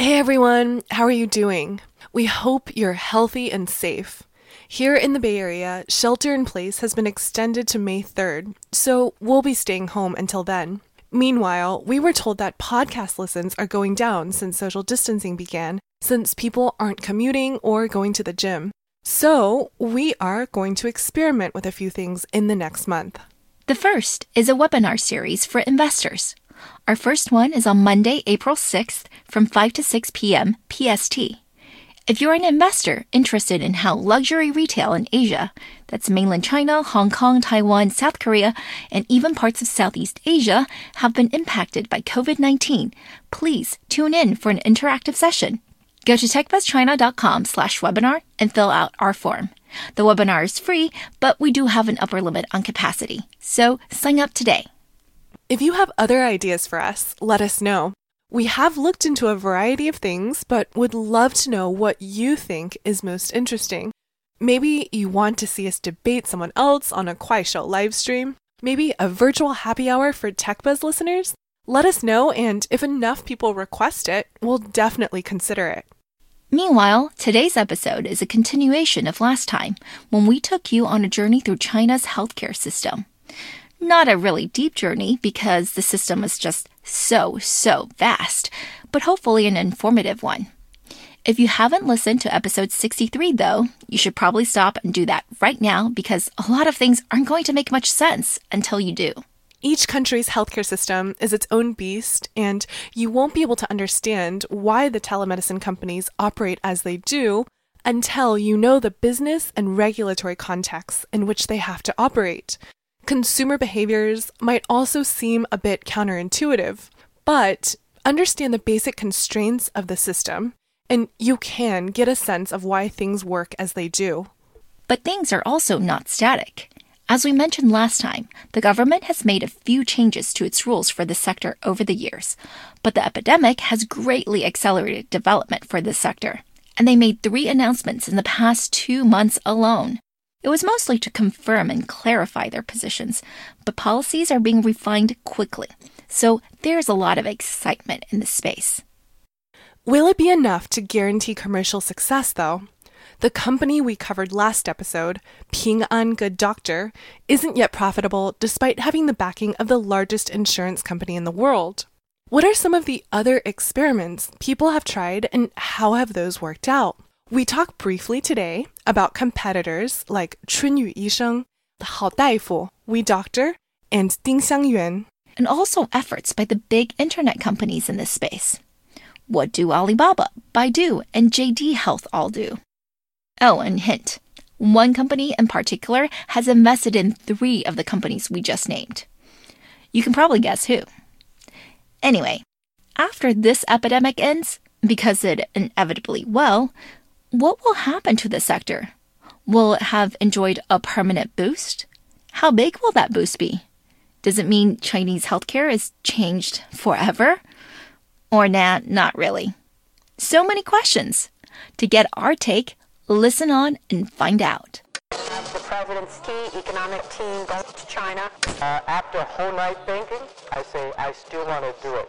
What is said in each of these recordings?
Hey everyone, how are you doing? We hope you're healthy and safe. Here in the Bay Area, shelter in place has been extended to May 3rd, so we'll be staying home until then. Meanwhile, we were told that podcast listens are going down since social distancing began, since people aren't commuting or going to the gym. So, we are going to experiment with a few things in the next month. The first is a webinar series for investors. Our first one is on Monday, April 6th from 5 to 6 p.m. PST. If you're an investor interested in how luxury retail in Asia, that's mainland China, Hong Kong, Taiwan, South Korea, and even parts of Southeast Asia, have been impacted by COVID 19, please tune in for an interactive session. Go to techbuzzchina.com slash webinar and fill out our form. The webinar is free, but we do have an upper limit on capacity, so sign up today. If you have other ideas for us, let us know. We have looked into a variety of things, but would love to know what you think is most interesting. Maybe you want to see us debate someone else on a Kuaishou live stream. Maybe a virtual happy hour for TechBuzz listeners? Let us know, and if enough people request it, we'll definitely consider it. Meanwhile, today's episode is a continuation of last time when we took you on a journey through China's healthcare system. Not a really deep journey because the system is just so, so vast, but hopefully an informative one. If you haven't listened to episode 63, though, you should probably stop and do that right now because a lot of things aren't going to make much sense until you do. Each country's healthcare system is its own beast, and you won't be able to understand why the telemedicine companies operate as they do until you know the business and regulatory contexts in which they have to operate. Consumer behaviors might also seem a bit counterintuitive, but understand the basic constraints of the system, and you can get a sense of why things work as they do. But things are also not static. As we mentioned last time, the government has made a few changes to its rules for this sector over the years, but the epidemic has greatly accelerated development for this sector, and they made three announcements in the past two months alone. It was mostly to confirm and clarify their positions, but policies are being refined quickly, so there's a lot of excitement in the space. Will it be enough to guarantee commercial success, though? The company we covered last episode, Ping An Good Doctor, isn't yet profitable despite having the backing of the largest insurance company in the world. What are some of the other experiments people have tried and how have those worked out? We talk briefly today about competitors like Chunyu Yisheng, Hao Daifu, We Doctor, and Ding Xiangyuan. And also efforts by the big internet companies in this space. What do Alibaba, Baidu, and JD Health all do? Oh, and hint one company in particular has invested in three of the companies we just named. You can probably guess who. Anyway, after this epidemic ends, because it inevitably will, what will happen to the sector? Will it have enjoyed a permanent boost? How big will that boost be? Does it mean Chinese healthcare is changed forever? Or nah, not really. So many questions. To get our take, listen on and find out. The president's key economic team goes to China. Uh, after a whole night thinking, I say I still want to do it.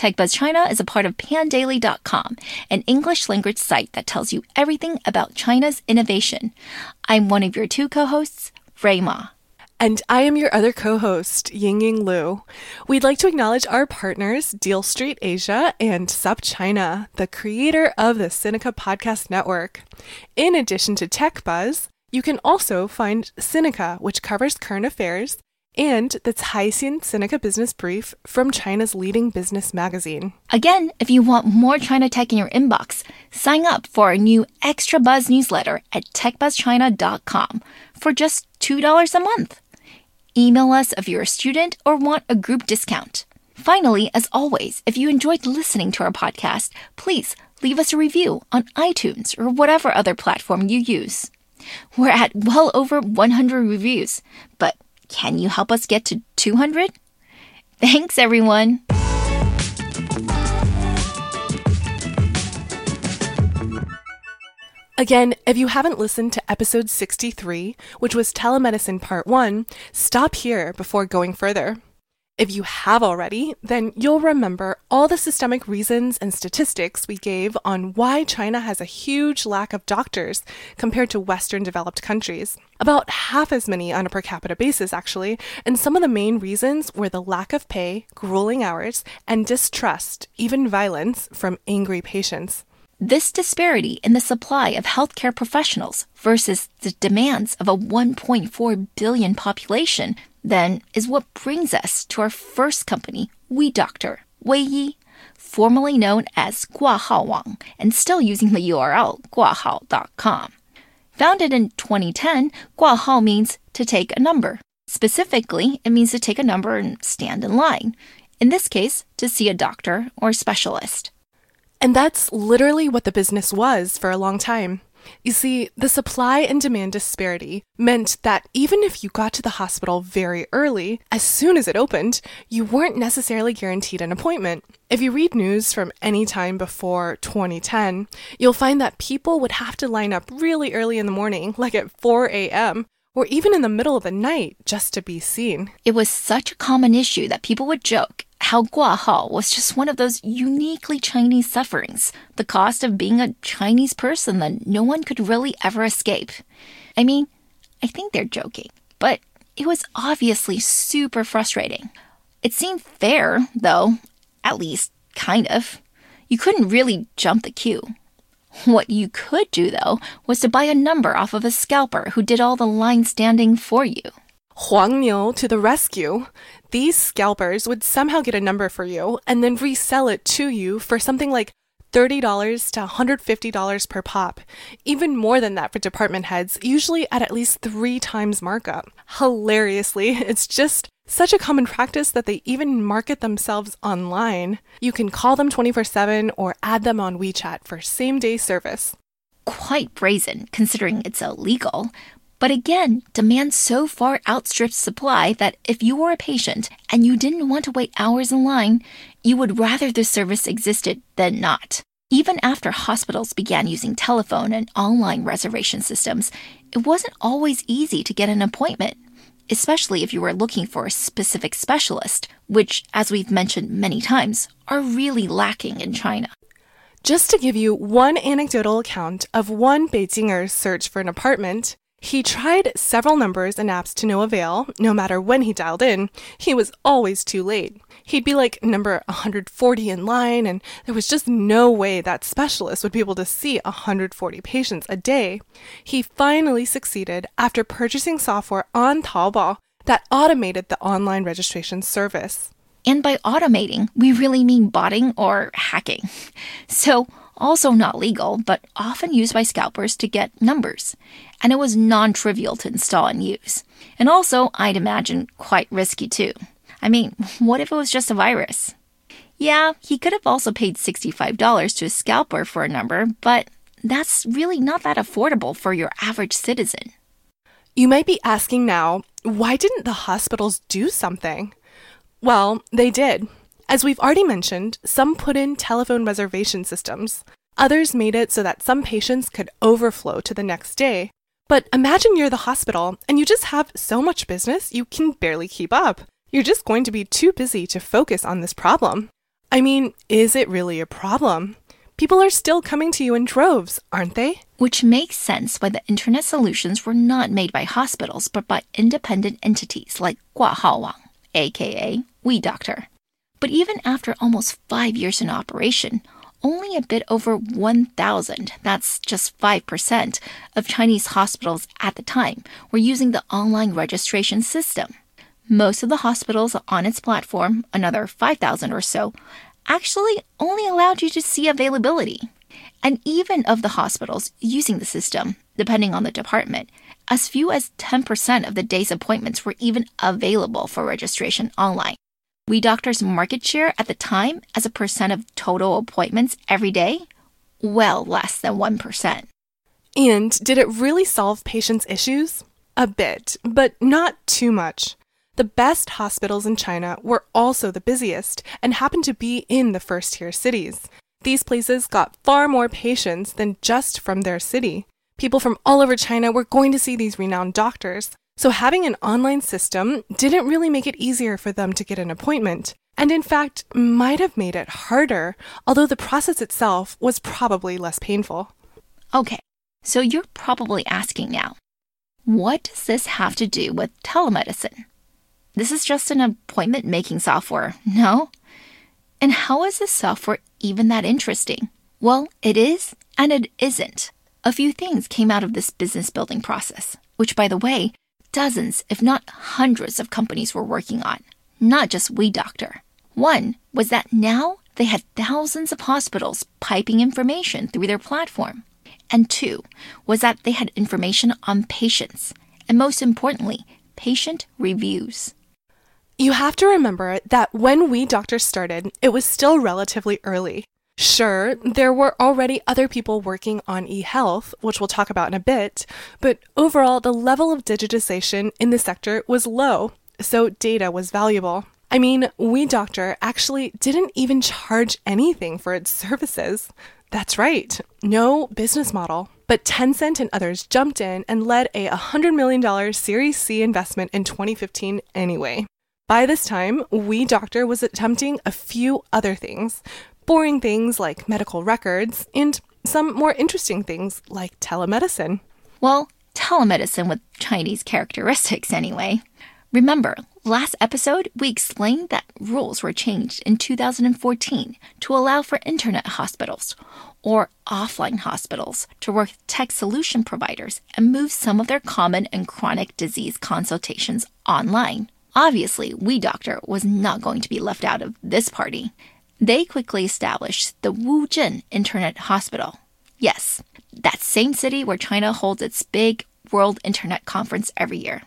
TechBuzz China is a part of pandaily.com, an English language site that tells you everything about China's innovation. I'm one of your two co-hosts, Ray Ma. And I am your other co host, Ying Ying Lu. We'd like to acknowledge our partners, Deal Street Asia and SupChina, the creator of the Sinica Podcast Network. In addition to Tech Buzz, you can also find Sinica, which covers current affairs, and the Caixin Sinica Business Brief from China's leading business magazine. Again, if you want more China tech in your inbox, sign up for our new Extra Buzz newsletter at techbuzzchina.com for just $2 a month. Email us if you're a student or want a group discount. Finally, as always, if you enjoyed listening to our podcast, please leave us a review on iTunes or whatever other platform you use. We're at well over 100 reviews, but can you help us get to 200? Thanks, everyone. Again, if you haven't listened to episode 63, which was Telemedicine Part 1, stop here before going further. If you have already, then you'll remember all the systemic reasons and statistics we gave on why China has a huge lack of doctors compared to Western developed countries. About half as many on a per capita basis, actually, and some of the main reasons were the lack of pay, grueling hours, and distrust, even violence, from angry patients. This disparity in the supply of healthcare professionals versus the demands of a 1.4 billion population then is what brings us to our first company, WeDoctor, Weiyi, formerly known as Guahao Wang and still using the URL guahao.com. Founded in 2010, Guahao means to take a number. Specifically, it means to take a number and stand in line. In this case, to see a doctor or specialist. And that's literally what the business was for a long time. You see, the supply and demand disparity meant that even if you got to the hospital very early, as soon as it opened, you weren't necessarily guaranteed an appointment. If you read news from any time before 2010, you'll find that people would have to line up really early in the morning, like at 4 a.m., or even in the middle of the night just to be seen. It was such a common issue that people would joke how guahao was just one of those uniquely Chinese sufferings, the cost of being a Chinese person that no one could really ever escape. I mean, I think they're joking, but it was obviously super frustrating. It seemed fair, though, at least kind of. You couldn't really jump the queue. What you could do, though, was to buy a number off of a scalper who did all the line standing for you. Huang Niu to the rescue. These scalpers would somehow get a number for you and then resell it to you for something like $30 to $150 per pop. Even more than that for department heads, usually at at least three times markup. Hilariously, it's just such a common practice that they even market themselves online. You can call them 24 7 or add them on WeChat for same day service. Quite brazen, considering it's illegal. But again, demand so far outstrips supply that if you were a patient and you didn't want to wait hours in line, you would rather the service existed than not. Even after hospitals began using telephone and online reservation systems, it wasn't always easy to get an appointment especially if you were looking for a specific specialist, which, as we've mentioned many times, are really lacking in China. Just to give you one anecdotal account of one Beijinger's search for an apartment, he tried several numbers and apps to no avail. No matter when he dialed in, he was always too late. He'd be like number 140 in line, and there was just no way that specialist would be able to see 140 patients a day. He finally succeeded after purchasing software on Taobao that automated the online registration service. And by automating, we really mean botting or hacking. So, also not legal, but often used by scalpers to get numbers. And it was non trivial to install and use. And also, I'd imagine, quite risky too. I mean, what if it was just a virus? Yeah, he could have also paid $65 to a scalper for a number, but that's really not that affordable for your average citizen. You might be asking now, why didn't the hospitals do something? Well, they did. As we've already mentioned, some put in telephone reservation systems. Others made it so that some patients could overflow to the next day. But imagine you're the hospital and you just have so much business you can barely keep up. You're just going to be too busy to focus on this problem. I mean, is it really a problem? People are still coming to you in droves, aren't they? Which makes sense why the internet solutions were not made by hospitals but by independent entities like Guahao Wang, aka WeDoctor. But even after almost five years in operation, only a bit over 1,000, that's just 5%, of Chinese hospitals at the time were using the online registration system. most of the hospitals on its platform, another 5,000 or so, actually only allowed you to see availability. And even of the hospitals using the system, depending on the department, as few as 10% of the day's appointments were even available for registration online. WeDoctor's market share at the time as a percent of total appointments every day? Well, less than 1%. And did it really solve patients' issues? A bit, but not too much. The best hospitals in China were also the busiest and happened to be in the first tier cities. These places got far more patients than just from their city. People from all over China were going to see these renowned doctors. So having an online system didn't really make it easier for them to get an appointment, and in fact, might have made it harder, although the process itself was probably less painful. Okay, so you're probably asking now, what does this have to do with telemedicine? This is just an appointment making software, no? And how is this software even that interesting? Well, it is and it isn't. A few things came out of this business building process, which, by the way, dozens, if not hundreds, of companies were working on, not just WeDoctor. One was that now they had thousands of hospitals piping information through their platform. And two was that they had information on patients, and most importantly, patient reviews. You have to remember that when WeDoctor started, it was still relatively early. Sure, there were already other people working on e-health, which we'll talk about in a bit, but overall the level of digitization in the sector was low, so data was valuable. I mean, WeDoctor actually didn't even charge anything for its services. That's right, no business model. But Tencent and others jumped in and led a $100 million Series C investment in 2015 anyway. By this time, WeDoctor was attempting a few other things, boring things like medical records, and some more interesting things like telemedicine. Well, telemedicine with Chinese characteristics, anyway. Remember, last episode we explained that rules were changed in 2014 to allow for internet hospitals or offline hospitals to work with tech solution providers and move some of their common and chronic disease consultations online. Obviously, WeDoctor was not going to be left out of this party. They quickly established the Wuzhen Internet Hospital. Yes, that same city where China holds its big World Internet Conference every year.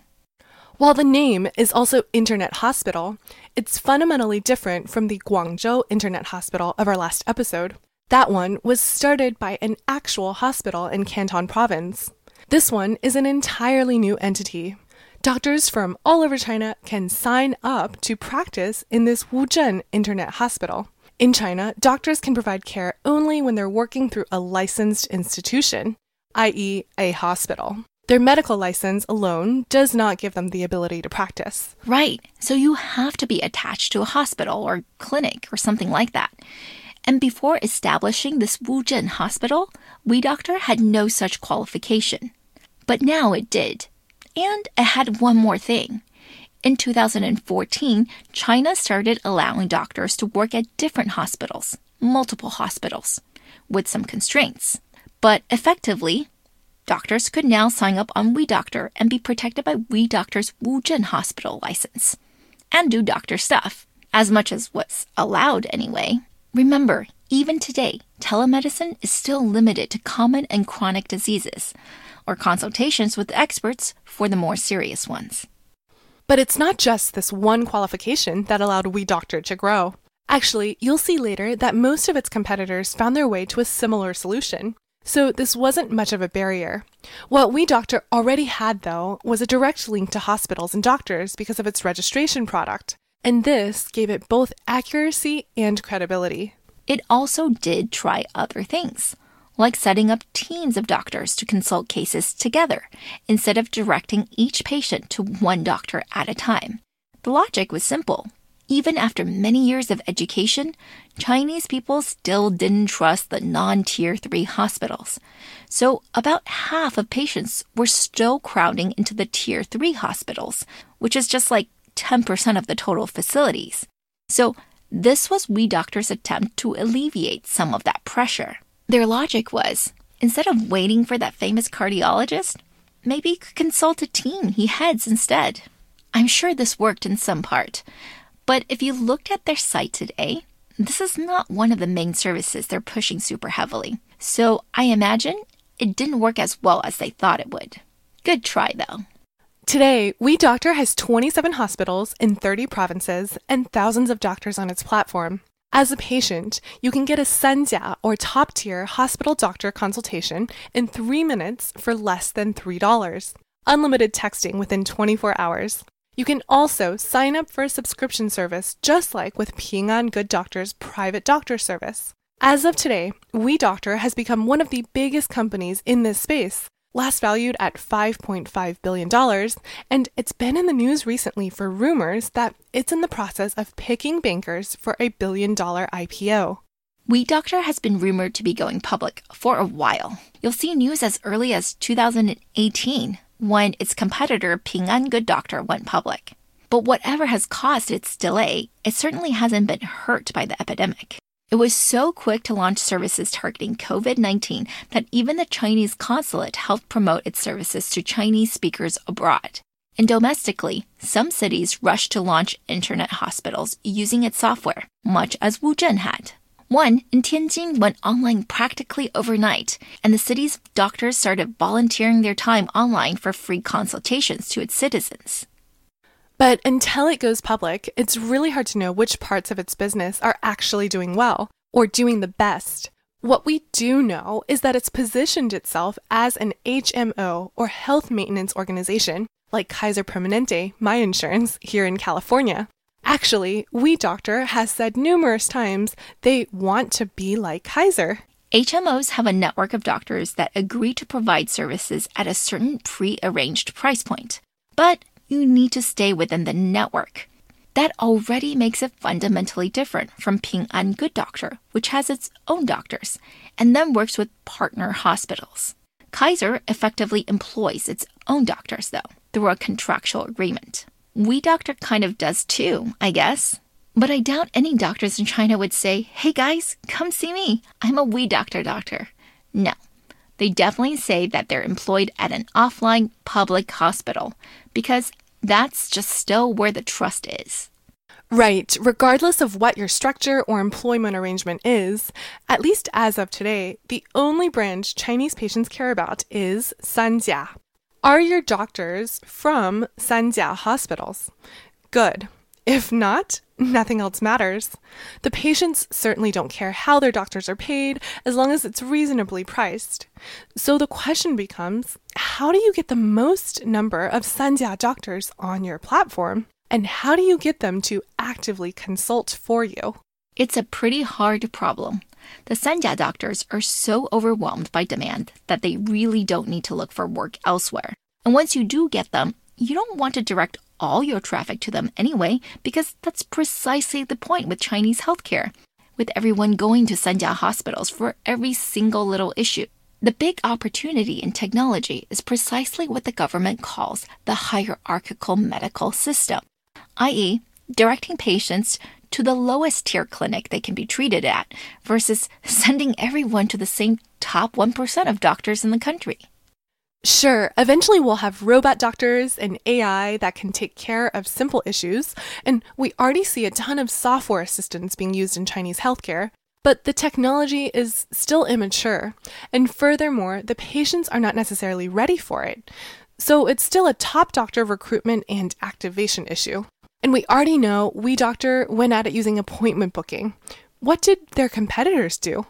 While the name is also Internet Hospital, it's fundamentally different from the Guangzhou Internet Hospital of our last episode. That one was started by an actual hospital in Canton Province. This one is an entirely new entity. Doctors from all over China can sign up to practice in this Wuzhen Internet Hospital. In China, doctors can provide care only when they're working through a licensed institution, i.e., a hospital. Their medical license alone does not give them the ability to practice. Right, so you have to be attached to a hospital or clinic or something like that. And before establishing this Wuzhen hospital, We Doctor had no such qualification. But now it did. And it had one more thing. In 2014, China started allowing doctors to work at different hospitals, multiple hospitals, with some constraints. But effectively, doctors could now sign up on WeDoctor and be protected by WeDoctor's Wuzhen hospital license and do doctor stuff, as much as what's allowed anyway. Remember, even today, telemedicine is still limited to common and chronic diseases, or consultations with experts for the more serious ones. But it's not just this one qualification that allowed WeDoctor to grow. Actually, you'll see later that most of its competitors found their way to a similar solution. So this wasn't much of a barrier. What WeDoctor already had, though, was a direct link to hospitals and doctors because of its registration product. And this gave it both accuracy and credibility. It also did try other things like setting up teams of doctors to consult cases together instead of directing each patient to one doctor at a time. The logic was simple. Even after many years of education, Chinese people still didn't trust the non tier 3 hospitals. So, about half of patients were still crowding into the tier 3 hospitals, which is just like 10% of the total facilities. So, this was WeDoctor's attempt to alleviate some of that pressure. Their logic was instead of waiting for that famous cardiologist, maybe could consult a team he heads instead. I'm sure this worked in some part. But if you looked at their site today, this is not one of the main services they're pushing super heavily. So I imagine it didn't work as well as they thought it would. Good try, though. Today, WeDoctor has 27 hospitals in 30 provinces and thousands of doctors on its platform. As a patient, you can get a Sanjia or top tier hospital doctor consultation in three minutes for less than $3. Unlimited texting within 24 hours. You can also sign up for a subscription service just like with Ping An Good Doctor's private doctor service. As of today, WeDoctor has become one of the biggest companies in this space, last valued at $5.5 billion, and it's been in the news recently for rumors that it's in the process of picking bankers for a billion dollar IPO. WeDoctor has been rumored to be going public for a while. You'll see news as early as 2018 when its competitor Ping An Good Doctor went public. But whatever has caused its delay, it certainly hasn't been hurt by the epidemic. It was so quick to launch services targeting COVID 19 that even the Chinese consulate helped promote its services to Chinese speakers abroad. And domestically, some cities rushed to launch internet hospitals using its software, much as Wuzhen had. One in Tianjin went online practically overnight, and the city's doctors started volunteering their time online for free consultations to its citizens. But until it goes public, it's really hard to know which parts of its business are actually doing well or doing the best. What we do know is that it's positioned itself as an HMO or health maintenance organization, like Kaiser Permanente, my insurance, here in California. Actually, WeDoctor has said numerous times they want to be like Kaiser. HMOs have a network of doctors that agree to provide services at a certain pre arranged price point. But you need to stay within the network. That already makes it fundamentally different from Ping An Good Doctor, which has its own doctors and then works with partner hospitals. Kaiser effectively employs its own doctors, though, through a contractual agreement. We Doctor kind of does too, I guess. But I doubt any doctors in China would say, hey guys, come see me. I'm a We doctor. Doctor. No, they definitely say that they're employed at an offline public hospital because that's just still where the trust is. Right, regardless of what your structure or employment arrangement is, at least as of today, the only branch Chinese patients care about is Sanjia. Are your doctors from Sanjia hospitals? Good. If not, nothing else matters. The patients certainly don't care how their doctors are paid as long as it's reasonably priced. So the question becomes how do you get the most number of Sanjia doctors on your platform? And how do you get them to actively consult for you? It's a pretty hard problem. The Sanjia doctors are so overwhelmed by demand that they really don't need to look for work elsewhere. And once you do get them, you don't want to direct all your traffic to them anyway, because that's precisely the point with Chinese healthcare, with everyone going to Sanjia hospitals for every single little issue. The big opportunity in technology is precisely what the government calls the hierarchical medical system i.e., directing patients to the lowest tier clinic they can be treated at versus sending everyone to the same top 1% of doctors in the country. Sure, eventually we'll have robot doctors and AI that can take care of simple issues, and we already see a ton of software assistants being used in Chinese healthcare. But the technology is still immature, and furthermore, the patients are not necessarily ready for it. So it's still a top doctor recruitment and activation issue. And we already know WeDoctor went at it using appointment booking. What did their competitors do?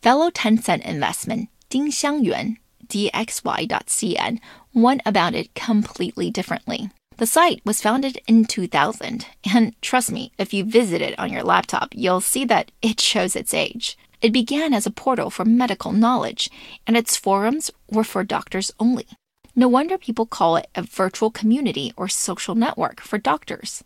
Fellow Tencent investment, Ding Xiangyuan, dxy.cn, went about it completely differently. The site was founded in 2000, and trust me, if you visit it on your laptop, you'll see that it shows its age. It began as a portal for medical knowledge, and its forums were for doctors only. No wonder people call it a virtual community or social network for doctors.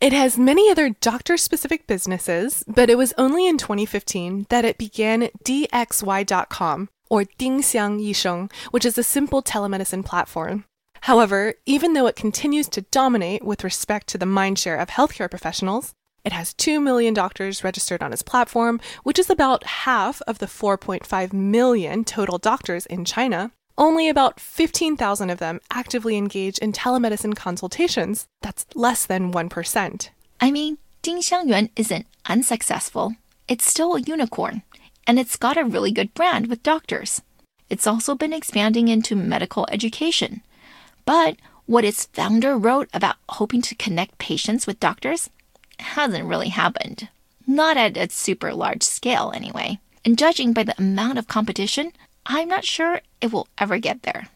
It has many other doctor specific businesses, but it was only in 2015 that it began DXY.com or Dingxiang Yisheng, which is a simple telemedicine platform. However, even though it continues to dominate with respect to the mindshare of healthcare professionals, it has 2 million doctors registered on its platform, which is about half of the 4.5 million total doctors in China. only about 15,000 of them actively engage in telemedicine consultations. That's less than 1%. I mean, Ding Xiangyuan isn't unsuccessful. It's still a unicorn, and it's got a really good brand with doctors. It's also been expanding into medical education. But what its founder wrote about hoping to connect patients with doctors hasn't really happened. Not at a super large scale, anyway. And judging by the amount of competition, I'm not sure it will ever get there.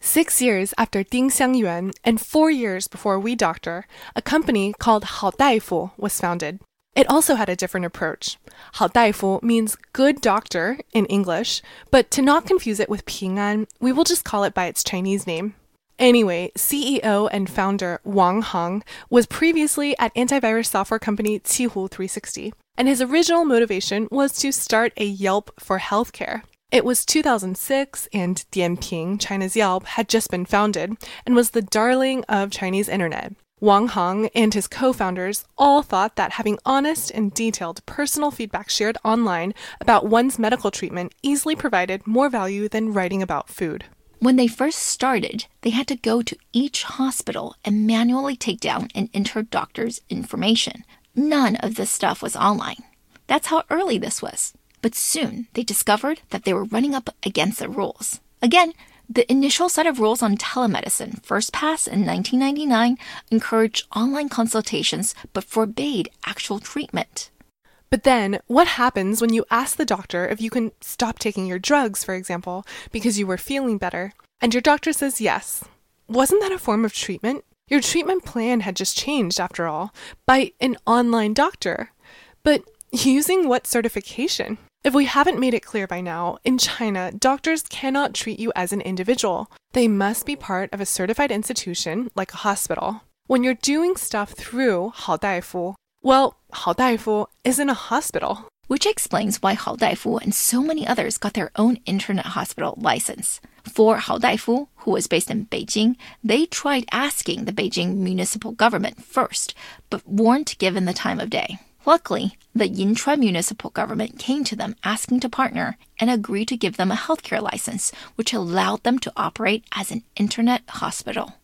Six years after Ding Xiangyuan and four years before We Doctor, a company called Hao Daifu was founded. It also had a different approach. Hao Daifu means good doctor in English, but to not confuse it with Ping An, we will just call it by its Chinese name. Anyway, CEO and founder Wang Hong was previously at antivirus software company Qihoo 360, and his original motivation was to start a Yelp for healthcare. It was 2006, and Dianping, China's Yelp, had just been founded and was the darling of Chinese internet. Wang Heng and his co founders all thought that having honest and detailed personal feedback shared online about one's medical treatment easily provided more value than writing about food. When they first started, they had to go to each hospital and manually take down and enter doctors' information. None of this stuff was online. That's how early this was. But soon they discovered that they were running up against the rules. Again, the initial set of rules on telemedicine, first passed in 1999, encouraged online consultations but forbade actual treatment. But then, what happens when you ask the doctor if you can stop taking your drugs, for example, because you were feeling better, and your doctor says yes? Wasn't that a form of treatment? Your treatment plan had just changed, after all, by an online doctor. But using what certification? If we haven't made it clear by now, in China, doctors cannot treat you as an individual. They must be part of a certified institution, like a hospital. When you're doing stuff through Hao Daifu, well, Hao Daifu isn't a hospital. Which explains why Hao Daifu and so many others got their own internet hospital license. For Hao Daifu, who was based in Beijing, they tried asking the Beijing municipal government first, but weren't given the time of day. Luckily, the Yinchuan municipal government came to them asking to partner and agreed to give them a healthcare license, which allowed them to operate as an internet hospital.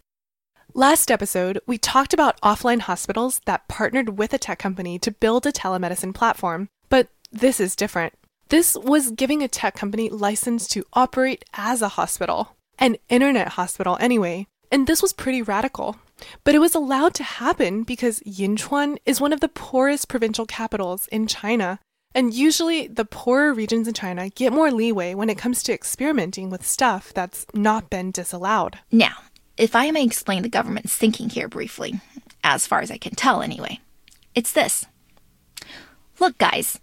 Last episode, we talked about offline hospitals that partnered with a tech company to build a telemedicine platform, but this is different. This was giving a tech company license to operate as a hospital, an internet hospital anyway, and this was pretty radical. But it was allowed to happen because Yinchuan is one of the poorest provincial capitals in China. And usually, the poorer regions in China get more leeway when it comes to experimenting with stuff that's not been disallowed. Now, if I may explain the government's thinking here briefly, as far as I can tell anyway, it's this. Look, guys,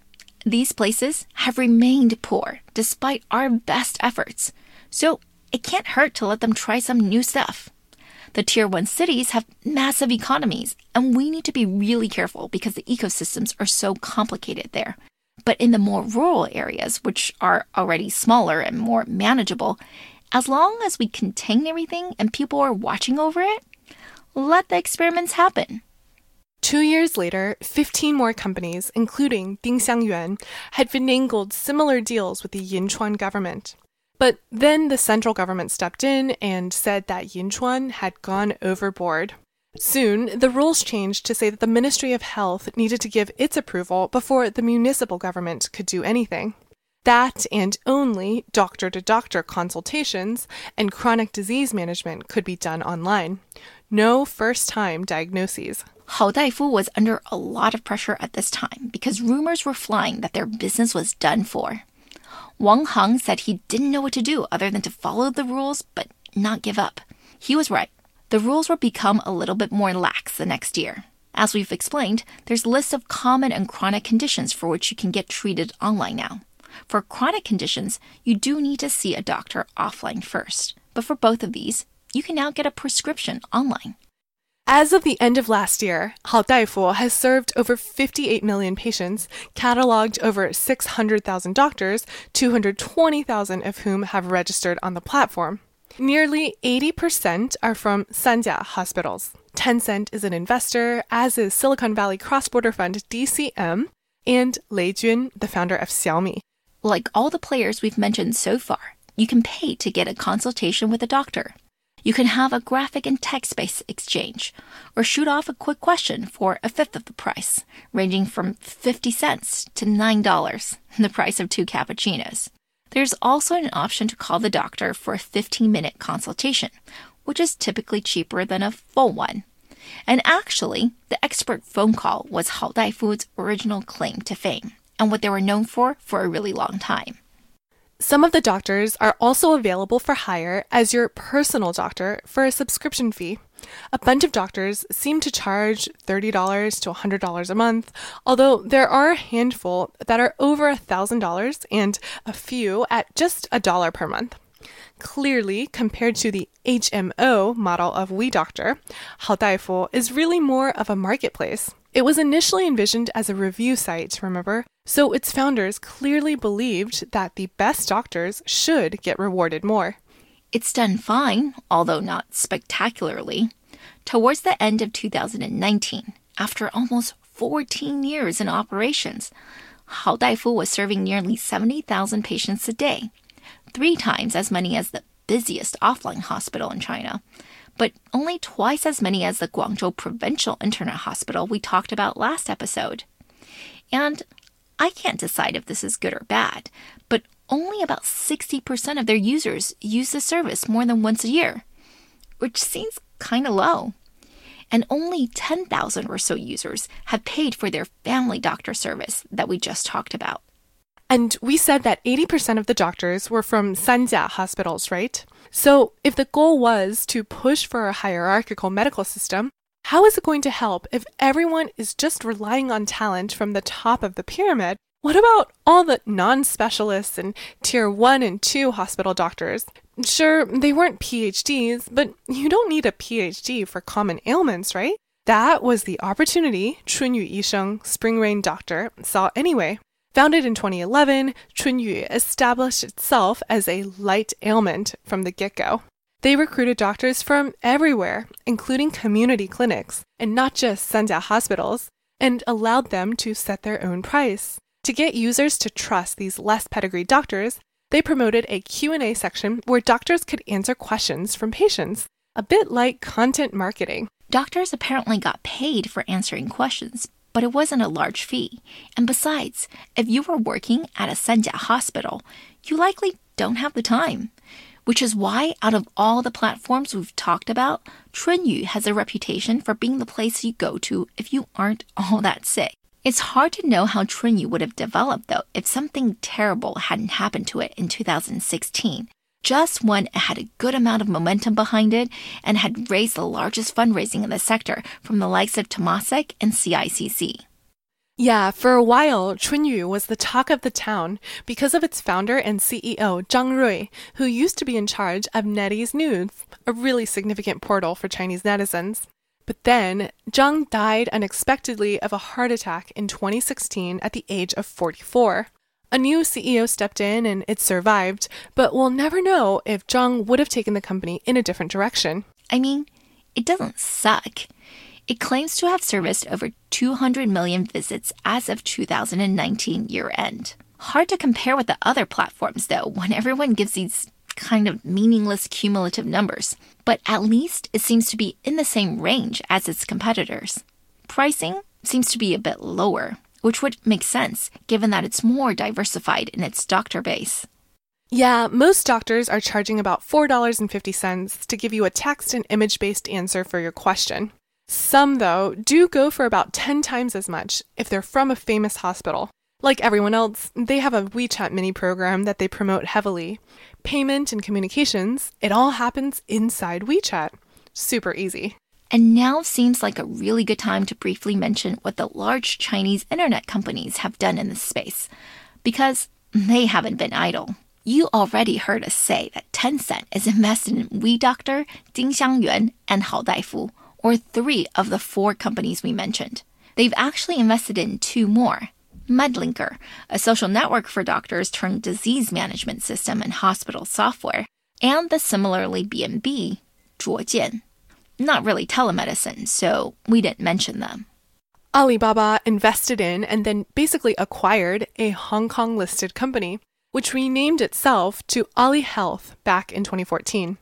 these places have remained poor despite our best efforts, so it can't hurt to let them try some new stuff. The tier 1 cities have massive economies, and we need to be really careful because the ecosystems are so complicated there. But in the more rural areas, which are already smaller and more manageable, as long as we contain everything and people are watching over it, let the experiments happen. Two years later, 15 more companies, including Ding Xiangyuan, had finagled similar deals with the Yinchuan government. But then the central government stepped in and said that Yinchuan had gone overboard. Soon, the rules changed to say that the Ministry of Health needed to give its approval before the municipal government could do anything. That and only doctor to doctor consultations and chronic disease management could be done online. No first time diagnoses. Hao Daifu was under a lot of pressure at this time because rumors were flying that their business was done for. Wang Heng said he didn't know what to do other than to follow the rules but not give up. He was right. The rules will become a little bit more lax the next year. As we've explained, there's lists of common and chronic conditions for which you can get treated online now. For chronic conditions, you do need to see a doctor offline first. But for both of these, you can now get a prescription online. As of the end of last year, Hao has served over 58 million patients, cataloged over 600,000 doctors, 220,000 of whom have registered on the platform. Nearly 80% are from Sanjia hospitals. Tencent is an investor, as is Silicon Valley cross border fund DCM, and Lei Jun, the founder of Xiaomi. Like all the players we've mentioned so far, you can pay to get a consultation with a doctor. You can have a graphic and text based exchange, or shoot off a quick question for a fifth of the price, ranging from 50 cents to $9, the price of two cappuccinos. There's also an option to call the doctor for a 15 minute consultation, which is typically cheaper than a full one. And actually, the expert phone call was Hao Dai Fu's original claim to fame and what they were known for for a really long time. Some of the doctors are also available for hire as your personal doctor for a subscription fee. A bunch of doctors seem to charge $30 to $100 a month, although there are a handful that are over $1,000 and a few at just a dollar per month. Clearly, compared to the HMO model of WeDoctor, Haodaifu is really more of a marketplace. It was initially envisioned as a review site, remember? So its founders clearly believed that the best doctors should get rewarded more. It's done fine, although not spectacularly. Towards the end of 2019, after almost 14 years in operations, Hao Daifu was serving nearly 70,000 patients a day, three times as many as the busiest offline hospital in China, but only twice as many as the Guangzhou Provincial Internet Hospital we talked about last episode. And I can't decide if this is good or bad, but only about 60% of their users use the service more than once a year, which seems kind of low. And only 10,000 or so users have paid for their family doctor service that we just talked about. And we said that 80% of the doctors were from Sanjia hospitals, right? So if the goal was to push for a hierarchical medical system, how is it going to help if everyone is just relying on talent from the top of the pyramid? What about all the non specialists and tier 1 and 2 hospital doctors? Sure, they weren't PhDs, but you don't need a PhD for common ailments, right? That was the opportunity Chunyu Yisheng, Spring Rain Doctor, saw anyway. Founded in 2011, Chunyu established itself as a light ailment from the get go. They recruited doctors from everywhere, including community clinics, and not just Sanjia hospitals, and allowed them to set their own price. To get users to trust these less pedigreed doctors, they promoted a Q&A section where doctors could answer questions from patients, a bit like content marketing. Doctors apparently got paid for answering questions, but it wasn't a large fee. And besides, if you were working at a Sanjia hospital, you likely don't have the time. Which is why, out of all the platforms we've talked about, Chunyu has a reputation for being the place you go to if you aren't all that sick. It's hard to know how Chunyu would have developed, though, if something terrible hadn't happened to it in 2016 just when it had a good amount of momentum behind it and had raised the largest fundraising in the sector from the likes of Temasek and CICC. Yeah, for a while, Chunyu was the talk of the town because of its founder and CEO, Zhang Rui, who used to be in charge of NetEase News, a really significant portal for Chinese netizens. But then, Zhang died unexpectedly of a heart attack in 2016 at the age of 44. A new CEO stepped in and it survived, but we'll never know if Zhang would have taken the company in a different direction. I mean, it doesn't suck. It claims to have serviced over 200 million visits as of 2019 year end. Hard to compare with the other platforms, though, when everyone gives these kind of meaningless cumulative numbers. But at least it seems to be in the same range as its competitors. Pricing seems to be a bit lower, which would make sense given that it's more diversified in its doctor base. Yeah, most doctors are charging about $4.50 to give you a text and image based answer for your question. Some, though, do go for about 10 times as much if they're from a famous hospital. Like everyone else, they have a WeChat mini program that they promote heavily. Payment and communications, it all happens inside WeChat. Super easy. And now seems like a really good time to briefly mention what the large Chinese internet companies have done in this space, because they haven't been idle. You already heard us say that Tencent is invested in WeDoctor, Ding Xiangyuan, and Hao Daifu, or three of the four companies we mentioned. They've actually invested in two more. MedLinker, a social network for doctors turned disease management system and hospital software, and the similarly BNB, Zhuojian not really telemedicine, so we didn't mention them. Alibaba invested in and then basically acquired a Hong Kong listed company. which renamed itself to Ali Health back in 2014.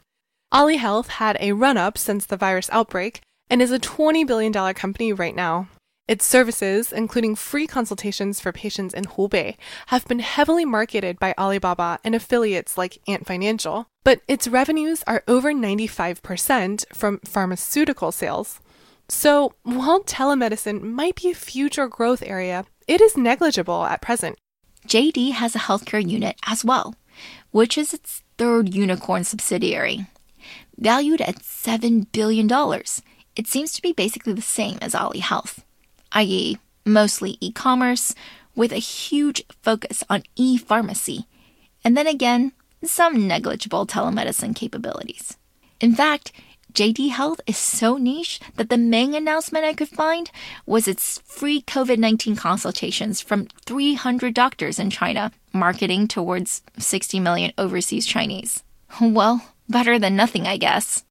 Ali Health had a run up since the virus outbreak and is a $20 billion company right now. Its services, including free consultations for patients in Hubei, have been heavily marketed by Alibaba and affiliates like Ant Financial, but its revenues are over 95% from pharmaceutical sales. So, while telemedicine might be a future growth area, it is negligible at present. JD has a healthcare unit as well, which is its third unicorn subsidiary. Valued at $7 billion, it seems to be basically the same as Ali Health i.e., mostly e commerce, with a huge focus on e pharmacy, and then again, some negligible telemedicine capabilities. In fact, JD Health is so niche that the main announcement I could find was its free COVID 19 consultations from 300 doctors in China, marketing towards 60 million overseas Chinese. Well, better than nothing, I guess.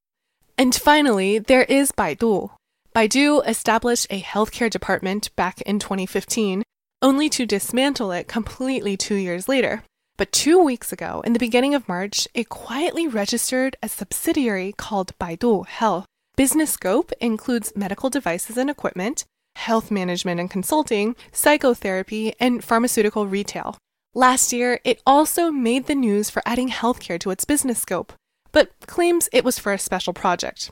And finally, there is Baidu, Baidu established a healthcare department back in 2015, only to dismantle it completely two years later. But two weeks ago, in the beginning of March, it quietly registered a subsidiary called Baidu Health. Business scope includes medical devices and equipment, health management and consulting, psychotherapy, and pharmaceutical retail. Last year, it also made the news for adding healthcare to its business scope, but claims it was for a special project.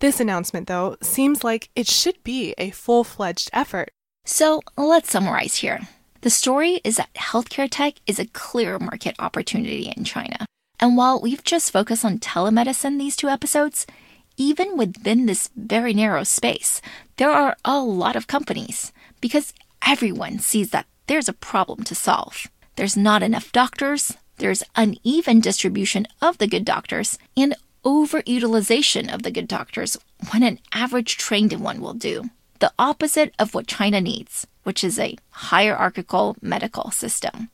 This announcement, though, seems like it should be a full fledged effort. So let's summarize here. The story is that healthcare tech is a clear market opportunity in China. And while we've just focused on telemedicine these two episodes, even within this very narrow space, there are a lot of companies because everyone sees that there's a problem to solve. There's not enough doctors, there's uneven distribution of the good doctors, and overutilization of the good doctors when an average trained one will do. The opposite of what China needs, which is a hierarchical medical system.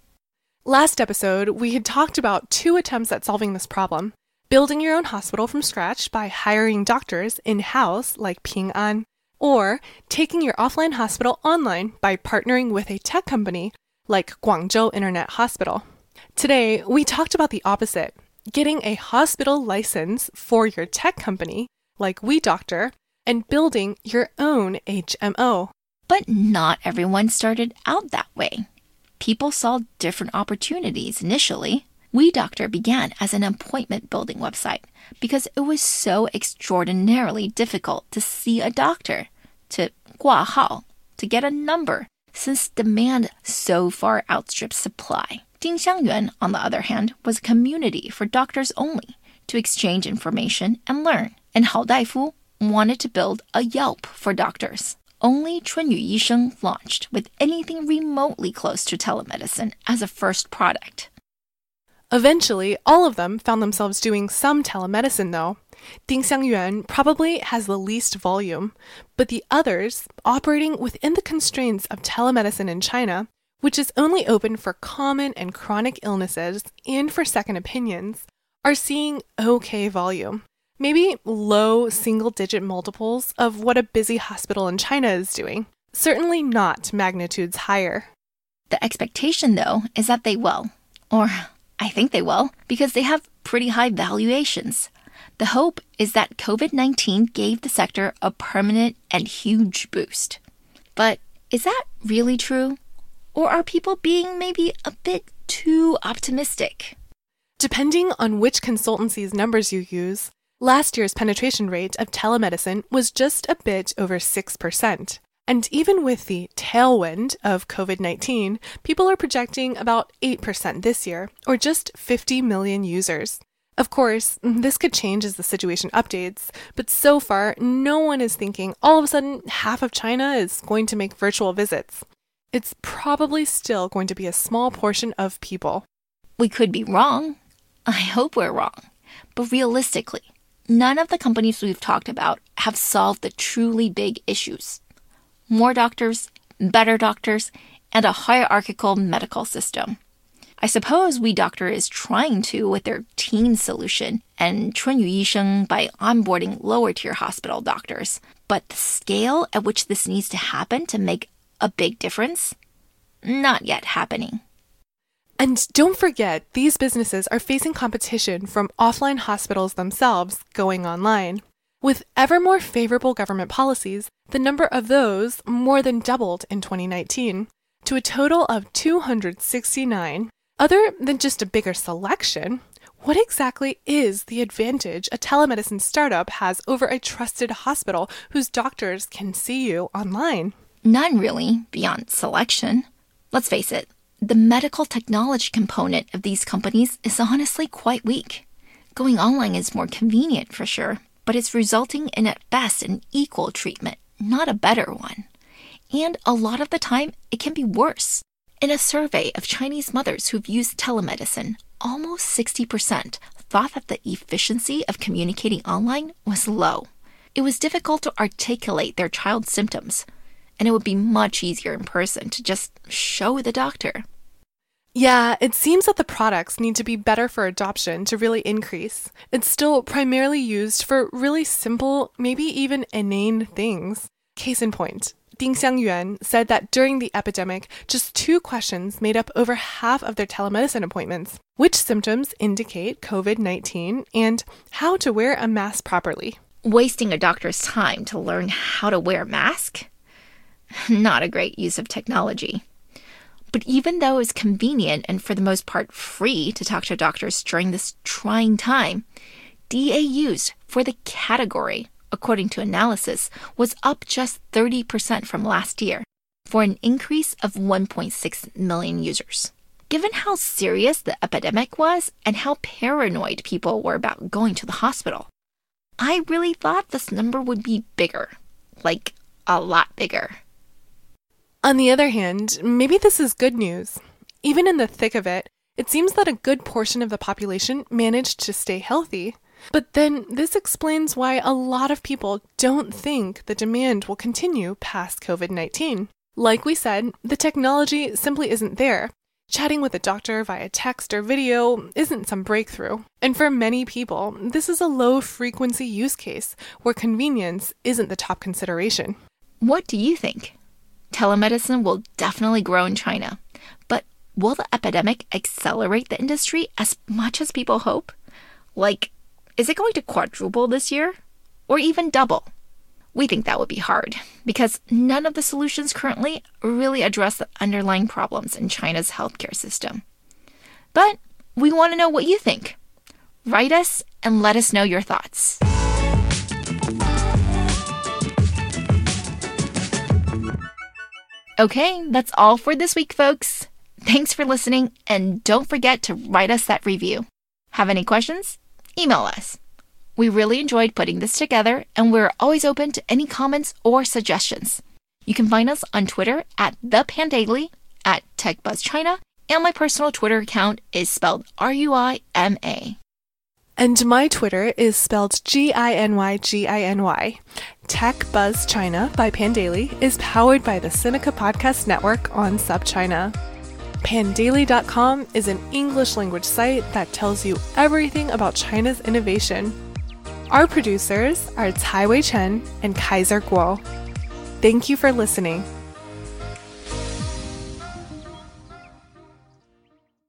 Last episode, we had talked about two attempts at solving this problem building your own hospital from scratch by hiring doctors in house, like Ping An, or taking your offline hospital online by partnering with a tech company like Guangzhou Internet Hospital. Today, we talked about the opposite getting a hospital license for your tech company, like WeDoctor, and building your own HMO. But not everyone started out that way. People saw different opportunities initially. WeDoctor began as an appointment building website because it was so extraordinarily difficult to see a doctor, to 挂号, to get a number, since demand so far outstrips supply. Ding Xiangyuan, on the other hand, was a community for doctors only to exchange information and learn. And Hao Daifu wanted to build a Yelp for doctors. Only Chunyu Yisheng launched with anything remotely close to telemedicine as a first product. Eventually, all of them found themselves doing some telemedicine, though. Ding Xiangyuan probably has the least volume, but the others, operating within the constraints of telemedicine in China, which is only open for common and chronic illnesses and for second opinions, are seeing okay volume. Maybe low single digit multiples of what a busy hospital in China is doing. Certainly not magnitudes higher. The expectation, though, is that they will. Or I think they will, because they have pretty high valuations. The hope is that COVID 19 gave the sector a permanent and huge boost. But is that really true? Or are people being maybe a bit too optimistic? Depending on which consultancy's numbers you use, last year's penetration rate of telemedicine was just a bit over 6%. And even with the tailwind of COVID 19, people are projecting about 8% this year, or just 50 million users. Of course, this could change as the situation updates, but so far, no one is thinking all of a sudden half of China is going to make virtual visits it's probably still going to be a small portion of people. We could be wrong. I hope we're wrong. But realistically, none of the companies we've talked about have solved the truly big issues more doctors, better doctors, and a hierarchical medical system. I suppose WeDoctor is trying to with their team solution and Chunyu Yisheng by onboarding lower tier hospital doctors. But the scale at which this needs to happen to make a big difference? Not yet happening. And don't forget, these businesses are facing competition from offline hospitals themselves going online. With ever more favorable government policies, the number of those more than doubled in 2019 to a total of 269. Other than just a bigger selection, what exactly is the advantage a telemedicine startup has over a trusted hospital whose doctors can see you online? None really, beyond selection. Let's face it, the medical technology component of these companies is honestly quite weak. Going online is more convenient for sure, but it's resulting in at best an equal treatment, not a better one. And a lot of the time, it can be worse. In a survey of Chinese mothers who've used telemedicine, almost 60% thought that the efficiency of communicating online was low. It was difficult to articulate their child's symptoms, and it would be much easier in person to just show the doctor. Yeah, it seems that the products need to be better for adoption to really increase. It's still primarily used for really simple, maybe even inane things. Case in point, Ding Xiangyuan said that during the epidemic, just two questions made up over half of their telemedicine appointments which symptoms indicate COVID 19 and how to wear a mask properly. Wasting a doctor's time to learn how to wear a mask? Not a great use of technology. But even though it's convenient and for the most part free to talk to doctors during this trying time, DAUs for the category, according to analysis, was up just 30% from last year, for an increase of 1.6 million users. Given how serious the epidemic was and how paranoid people were about going to the hospital, I really thought this number would be bigger. Like, a lot bigger. On the other hand, maybe this is good news. Even in the thick of it, it seems that a good portion of the population managed to stay healthy. But then this explains why a lot of people don't think the demand will continue past COVID 19. Like we said, the technology simply isn't there. Chatting with a doctor via text or video isn't some breakthrough. And for many people, this is a low frequency use case where convenience isn't the top consideration. What do you think? Telemedicine will definitely grow in China, but will the epidemic accelerate the industry as much as people hope? Like, is it going to quadruple this year? Or even double? We think that would be hard because none of the solutions currently really address the underlying problems in China's healthcare system. But we want to know what you think. Write us and let us know your thoughts. Okay, that's all for this week, folks. Thanks for listening, and don't forget to write us that review. Have any questions? Email us. We really enjoyed putting this together, and we're always open to any comments or suggestions. You can find us on Twitter at the Pandaily, at TechBuzzChina, and my personal Twitter account is spelled R U I M A. And my Twitter is spelled G I N Y G I N Y. Tech Buzz China by Pandaily is powered by the Sinica Podcast Network on SupChina. Pandaily.com is an English language site that tells you everything about China's innovation. Our producers are Tai Wei Chen and Kaiser Kuo. Thank you for listening.